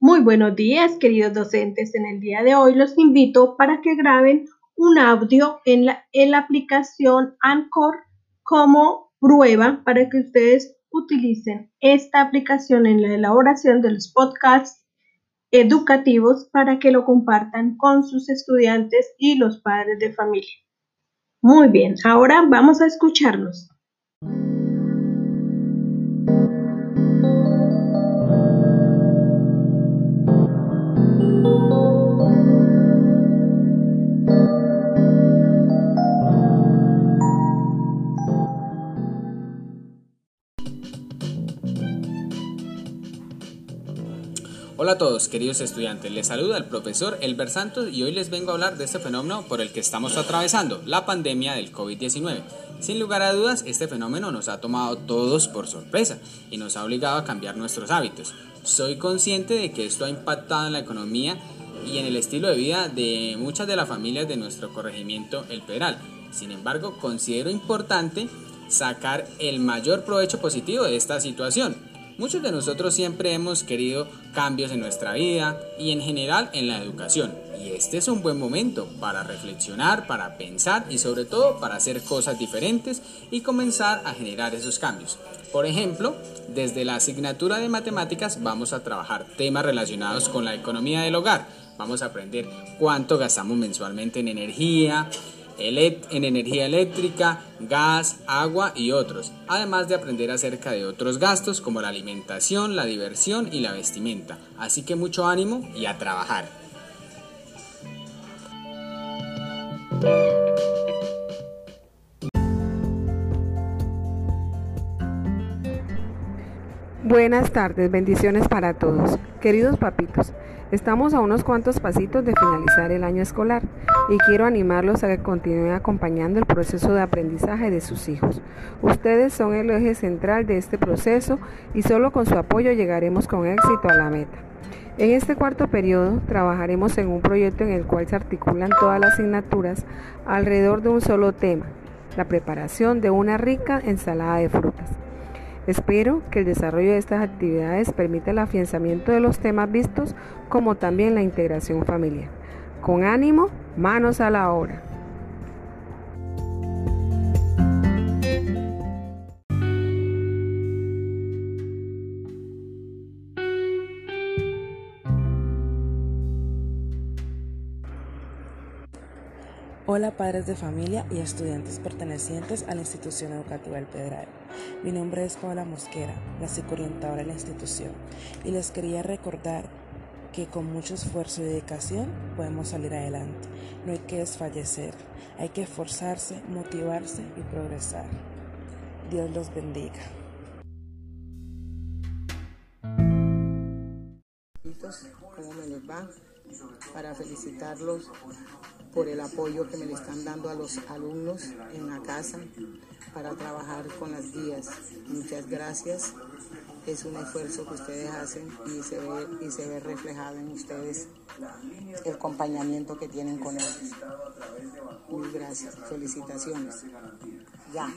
Muy buenos días, queridos docentes. En el día de hoy los invito para que graben un audio en la, aplicación Anchor como prueba para que ustedes utilicen esta aplicación en la elaboración de los podcasts educativos para que lo compartan con sus estudiantes y los padres de familia. Muy bien, ahora vamos a escucharnos. Todos, queridos estudiantes. Les saluda el profesor Elber Santos y hoy les vengo a hablar de este fenómeno por el que estamos atravesando, la pandemia del COVID-19. Sin lugar a dudas, este fenómeno nos ha tomado todos por sorpresa y nos ha obligado a cambiar nuestros hábitos. Soy consciente de que esto ha impactado en la economía y en el estilo de vida de muchas de las familias de nuestro corregimiento El Pedral. Sin embargo, considero importante sacar el mayor provecho positivo de esta situación Muchos de nosotros siempre hemos querido cambios en nuestra vida y en general en la educación. Y este es un buen momento para reflexionar, para pensar y sobre todo para hacer cosas diferentes y comenzar a generar esos cambios. Por ejemplo, desde la asignatura de matemáticas vamos a trabajar temas relacionados con la economía del hogar. Vamos a aprender cuánto gastamos mensualmente en energía, en energía eléctrica, gas, agua y otros, además de aprender acerca de otros gastos como la alimentación, la diversión y la vestimenta. Así que mucho ánimo y a trabajar. Buenas tardes, bendiciones para todos. Queridos papitos, estamos a unos cuantos pasitos de finalizar el año escolar y quiero animarlos a que continúen acompañando el proceso de aprendizaje de sus hijos. Ustedes son el eje central de este proceso y solo con su apoyo llegaremos con éxito a la meta. En este cuarto periodo trabajaremos en un proyecto en el cual se articulan todas las asignaturas alrededor de un solo tema, la preparación de una rica ensalada de frutas. Espero que el desarrollo de estas actividades permita el afianzamiento de los temas vistos como también la integración familiar. Con ánimo, manos a la obra. Hola padres de familia y estudiantes pertenecientes a la institución educativa del Pedral. Mi nombre es Paola Mosquera, la psicoorientadora de la institución, y les quería recordar que con mucho esfuerzo y dedicación podemos salir adelante. No hay que desfallecer, hay que esforzarse, motivarse y progresar. Dios los bendiga. ¿Cómo me les va? Para felicitarlos por el apoyo que me están dando a los alumnos en la casa para trabajar con las guías. Muchas gracias. Es un esfuerzo que ustedes hacen y se ve, y se ve reflejado en ustedes el acompañamiento que tienen con ellos. Muy gracias. Felicitaciones. Ya.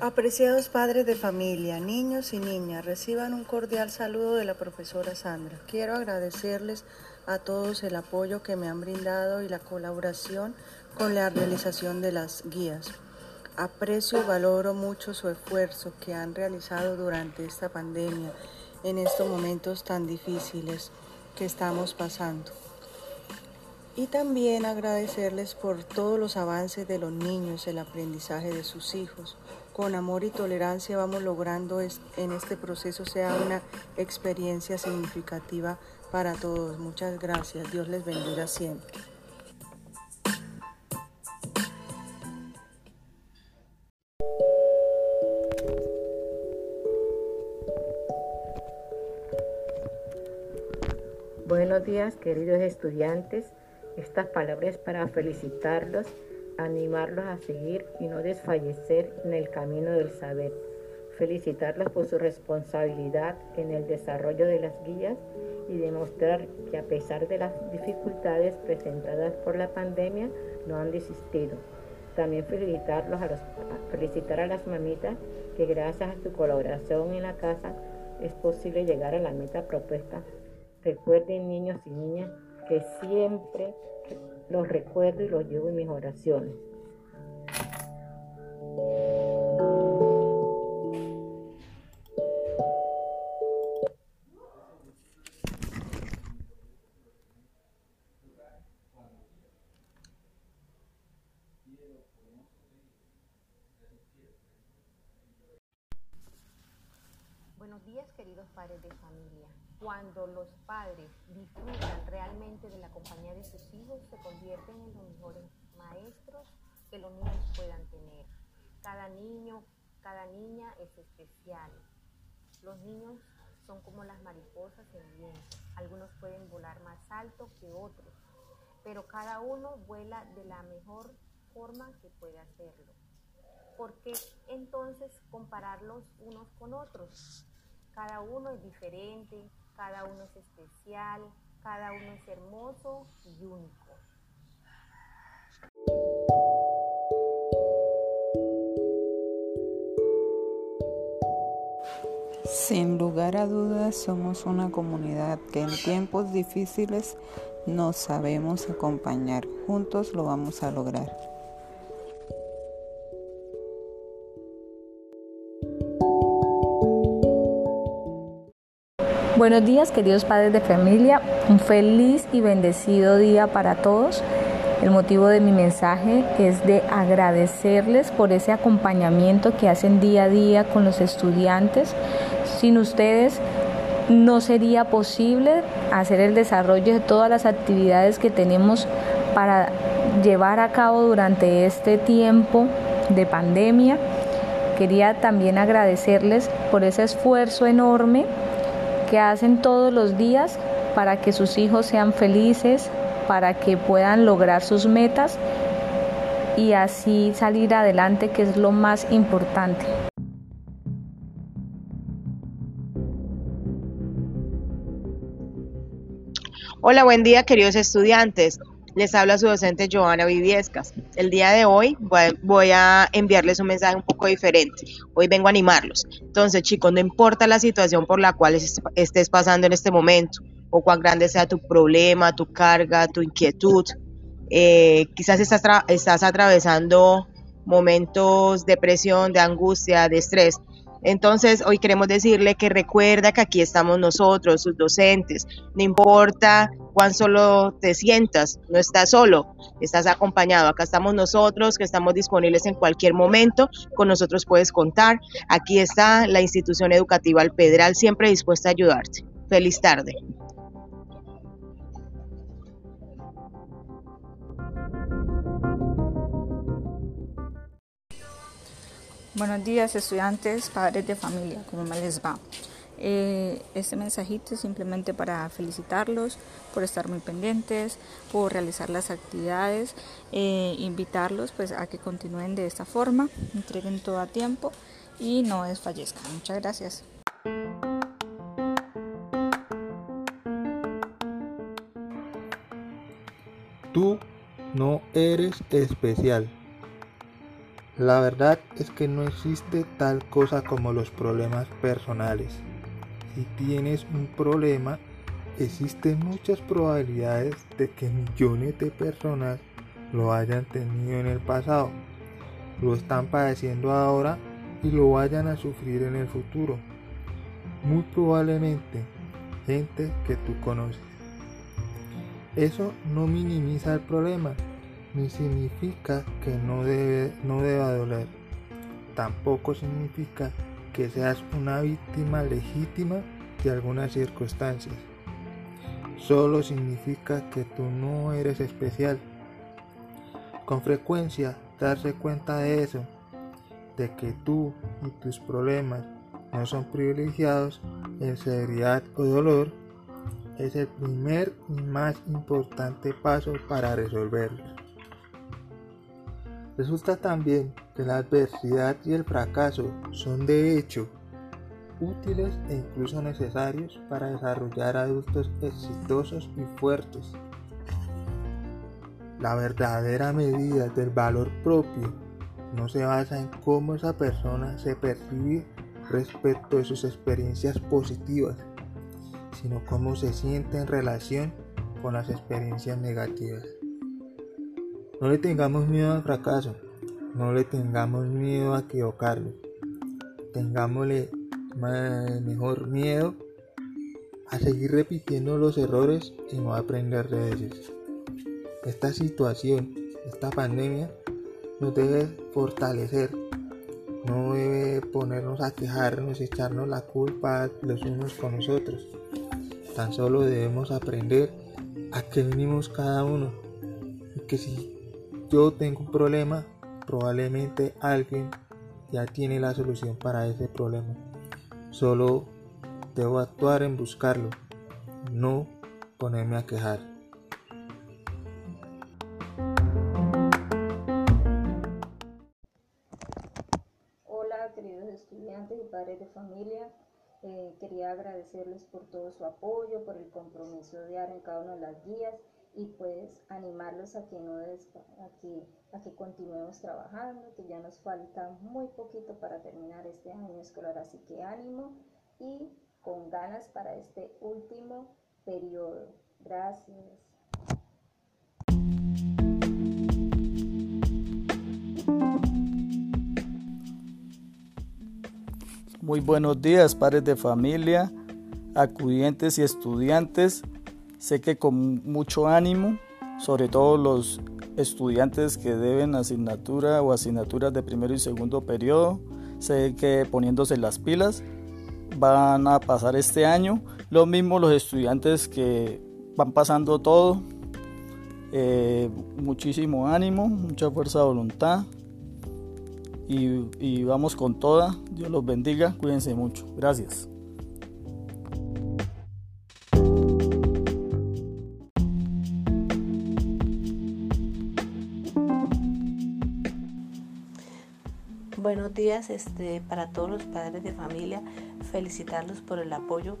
Apreciados padres de familia, niños y niñas, reciban un cordial saludo de la profesora Sandra. Quiero agradecerles a todos el apoyo que me han brindado y la colaboración con la realización de las guías. Aprecio y valoro mucho su esfuerzo que han realizado durante esta pandemia, en estos momentos tan difíciles que estamos pasando. Y también agradecerles por todos los avances de los niños, el aprendizaje de sus hijos. Con amor y tolerancia vamos logrando en este proceso sea una experiencia significativa para todos. Muchas gracias. Dios les bendiga siempre. Buenos días, queridos estudiantes. Estas palabras para felicitarlos, animarlos a seguir y no desfallecer en el camino del saber. Felicitarlos por su responsabilidad en el desarrollo de las guías y demostrar que a pesar de las dificultades presentadas por la pandemia, no han desistido. También felicitarlos a los, felicitar a las mamitas que gracias a su colaboración en la casa es posible llegar a la meta propuesta. Recuerden niños y niñas que siempre los recuerdo y los llevo en mis oraciones. Buenos días queridos padres de familia. Cuando los padres disfrutan realmente de la compañía de sus hijos, se convierten en los mejores maestros que los niños puedan tener. Cada niño, cada niña es especial. Los niños son como las mariposas en viento. Algunos pueden volar más alto que otros, pero cada uno vuela de la mejor forma que puede hacerlo. ¿Por qué entonces compararlos unos con otros? Cada uno es diferente, cada uno es especial, cada uno es hermoso y único. Sin lugar a dudas somos una comunidad que en tiempos difíciles nos sabemos acompañar. Juntos lo vamos a lograr. Buenos días queridos padres de familia, un feliz y bendecido día para todos. El motivo de mi mensaje es de agradecerles por ese acompañamiento que hacen día a día con los estudiantes. Sin ustedes no sería posible hacer el desarrollo de todas las actividades que tenemos para llevar a cabo durante este tiempo de pandemia. Quería también agradecerles por ese esfuerzo enorme que hacen todos los días para que sus hijos sean felices, para que puedan lograr sus metas y así salir adelante, que es lo más importante. Hola, buen día queridos estudiantes. Les habla su docente Joana Viviescas. El día de hoy voy a enviarles un mensaje un poco diferente. Hoy vengo a animarlos. Entonces, chicos, no importa la situación por la cual estés pasando en este momento o cuán grande sea tu problema, tu carga, tu inquietud. Eh, quizás estás, estás atravesando momentos de presión, de angustia, de estrés. Entonces, hoy queremos decirle que recuerda que aquí estamos nosotros, sus docentes. No importa cuán solo te sientas, no estás solo, estás acompañado. Acá estamos nosotros, que estamos disponibles en cualquier momento. Con nosotros puedes contar. Aquí está la institución educativa Alpedral, siempre dispuesta a ayudarte. Feliz tarde. Buenos días estudiantes, padres de familia, ¿cómo me les va? Eh, este mensajito es simplemente para felicitarlos por estar muy pendientes, por realizar las actividades, eh, invitarlos pues a que continúen de esta forma, entreguen todo a tiempo y no desfallezcan. Muchas gracias. Tú no eres especial. La verdad es que no existe tal cosa como los problemas personales. Si tienes un problema, existen muchas probabilidades de que millones de personas lo hayan tenido en el pasado, lo están padeciendo ahora y lo vayan a sufrir en el futuro. Muy probablemente gente que tú conoces. Eso no minimiza el problema, ni significa que no, debe, no deba doler. Tampoco significa que seas una víctima legítima de algunas circunstancias. Solo significa que tú no eres especial. Con frecuencia darse cuenta de eso, de que tú y tus problemas no son privilegiados en severidad o dolor, es el primer y más importante paso para resolverlos. Resulta también que la adversidad y el fracaso son de hecho útiles e incluso necesarios para desarrollar adultos exitosos y fuertes. La verdadera medida del valor propio no se basa en cómo esa persona se percibe respecto de sus experiencias positivas, sino cómo se siente en relación con las experiencias negativas. No le tengamos miedo al fracaso, no le tengamos miedo a equivocarnos, tengámosle mejor miedo a seguir repitiendo los errores y no aprender de ellos. Esta situación, esta pandemia, nos debe fortalecer, no debe ponernos a quejarnos y echarnos la culpa los unos con los otros. Tan solo debemos aprender a qué venimos cada uno y que si yo tengo un problema, probablemente alguien ya tiene la solución para ese problema. Solo debo actuar en buscarlo, no ponerme a quejar. Hola queridos estudiantes y padres de familia, eh, quería agradecerles por todo su apoyo, por el compromiso diario en cada una de las guías y pues animarlos a que no a que, a que continuemos trabajando, que ya nos falta muy poquito para terminar este año escolar, así que ánimo y con ganas para este último periodo. Gracias. Muy buenos días, padres de familia, acudientes y estudiantes. Sé que con mucho ánimo, sobre todo los estudiantes que deben asignatura o asignaturas de primero y segundo periodo, sé que poniéndose las pilas van a pasar este año. Lo mismo los estudiantes que van pasando todo. Eh, muchísimo ánimo, mucha fuerza de voluntad. Y, y vamos con toda. Dios los bendiga. Cuídense mucho. Gracias. Días este, para todos los padres de familia, felicitarlos por el apoyo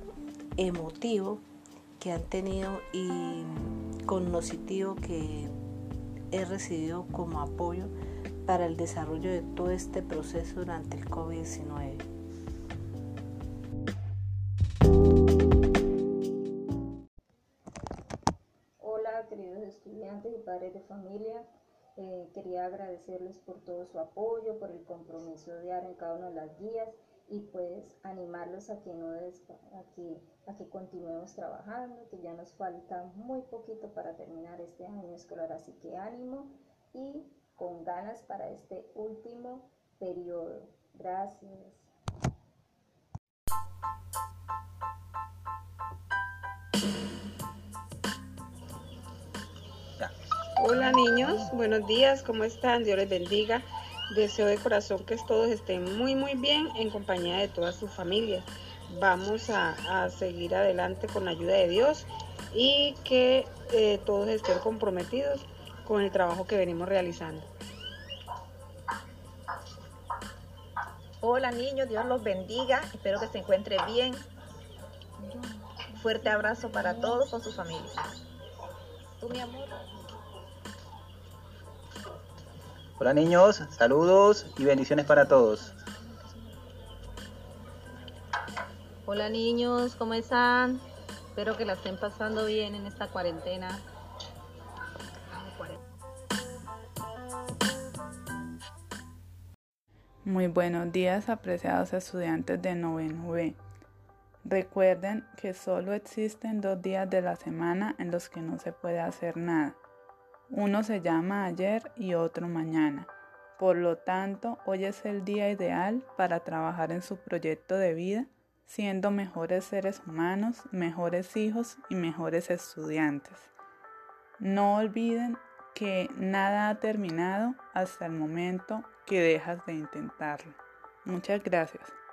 emotivo que han tenido y connoscitivo que he recibido como apoyo para el desarrollo de todo este proceso durante el COVID-19. Hola queridos estudiantes y padres de familia, eh, quería agradecerles por todo su apoyo, por el compromiso diario en cada una de las guías y pues animarlos a que no a que, a que continuemos trabajando, que ya nos falta muy poquito para terminar este año escolar, así que ánimo y con ganas para este último periodo. Gracias. Hola niños, buenos días, ¿cómo están? Dios les bendiga. Deseo de corazón que todos estén muy muy bien en compañía de todas sus familias. Vamos a, seguir adelante con la ayuda de Dios y que eh, todos estén comprometidos con el trabajo que venimos realizando. Hola niños, Dios los bendiga. Espero que se encuentre bien. Fuerte abrazo para todos con sus familias. Tú, mi amor. Hola niños, saludos y bendiciones para todos. Hola niños, ¿cómo están? Espero que la estén pasando bien en esta cuarentena. Muy buenos días, apreciados estudiantes de noveno B. Recuerden que solo existen dos días de la semana en los que no se puede hacer nada. Uno se llama ayer y otro mañana. Por lo tanto, hoy es el día ideal para trabajar en su proyecto de vida, siendo mejores seres humanos, mejores hijos y mejores estudiantes. No olviden que nada ha terminado hasta el momento que dejas de intentarlo. Muchas gracias.